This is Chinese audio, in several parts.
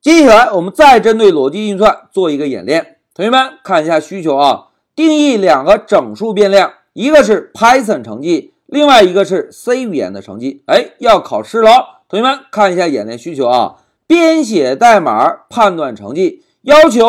接下来我们再针对逻辑运算做一个演练。同学们看一下需求啊，定义两个整数变量，一个是 Python 成绩，另外一个是 C 语言的成绩。哎，要考试喽！同学们看一下演练需求啊，编写代码判断成绩，要求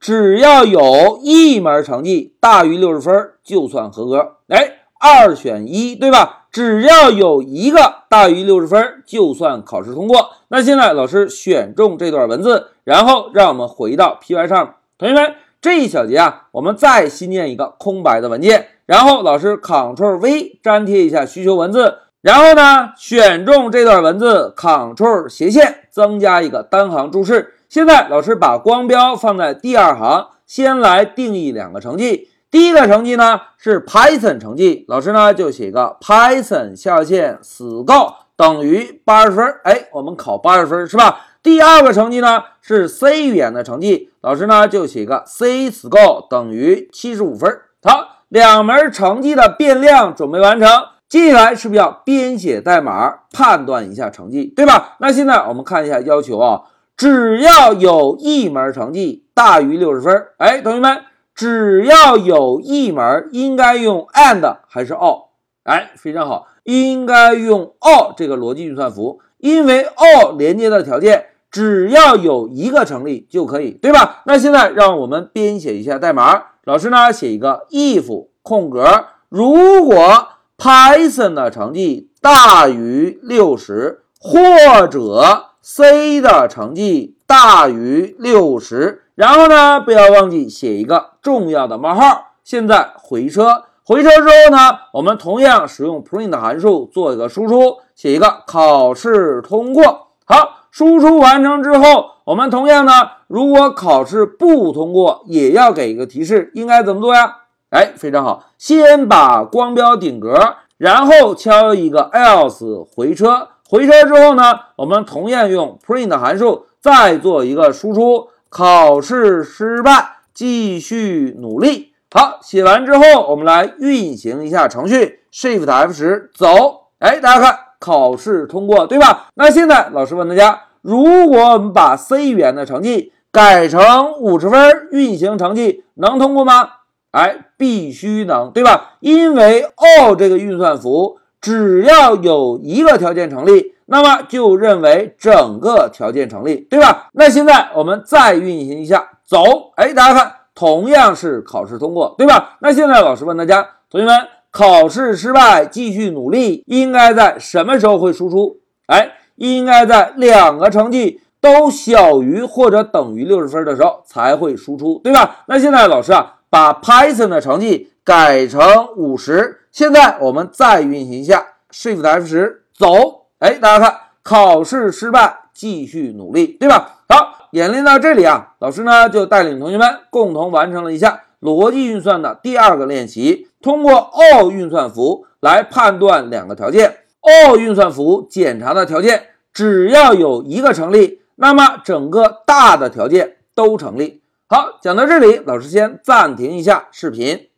只要有一门成绩大于六十分就算合格。哎，二选一，对吧？只要有一个大于六十分，就算考试通过。那现在老师选中这段文字，然后让我们回到 P Y 上。同学们，这一小节啊，我们再新建一个空白的文件，然后老师 Ctrl V 粘贴一下需求文字，然后呢选中这段文字，Ctrl 斜线增加一个单行注释。现在老师把光标放在第二行，先来定义两个成绩。第一个成绩呢是 Python 成绩，老师呢就写个 Python 下线 score 等于八十分，哎，我们考八十分是吧？第二个成绩呢是 C 语言的成绩，老师呢就写个 C score 等于七十五分。好，两门成绩的变量准备完成，接下来是不是要编写代码判断一下成绩，对吧？那现在我们看一下要求啊，只要有一门成绩大于六十分，哎，同学们。只要有一门应该用 and 还是 or？哎，非常好，应该用 or 这个逻辑运算符，因为 or 连接的条件只要有一个成立就可以，对吧？那现在让我们编写一下代码，老师呢写一个 if 空格，如果 Python 的成绩大于六十，或者 C 的成绩大于六十。然后呢，不要忘记写一个重要的冒号。现在回车，回车之后呢，我们同样使用 print 函数做一个输出，写一个考试通过。好，输出完成之后，我们同样呢，如果考试不通过，也要给一个提示，应该怎么做呀？哎，非常好，先把光标顶格，然后敲一个 else 回车。回车之后呢，我们同样用 print 函数再做一个输出。考试失败，继续努力。好，写完之后，我们来运行一下程序，Shift F 十走。哎，大家看，考试通过，对吧？那现在老师问大家，如果我们把 C 语言的成绩改成五十分，运行成绩能通过吗？哎，必须能，对吧？因为 all 这个运算符，只要有一个条件成立。那么就认为整个条件成立，对吧？那现在我们再运行一下，走，哎，大家看，同样是考试通过，对吧？那现在老师问大家，同学们，考试失败，继续努力，应该在什么时候会输出？哎，应该在两个成绩都小于或者等于六十分的时候才会输出，对吧？那现在老师啊，把 Python 的成绩改成五十，现在我们再运行一下，Shift F 十，走。哎，大家看，考试失败，继续努力，对吧？好，演练到这里啊，老师呢就带领同学们共同完成了一下逻辑运算的第二个练习，通过 or 运算符来判断两个条件。or 运算符检查的条件只要有一个成立，那么整个大的条件都成立。好，讲到这里，老师先暂停一下视频。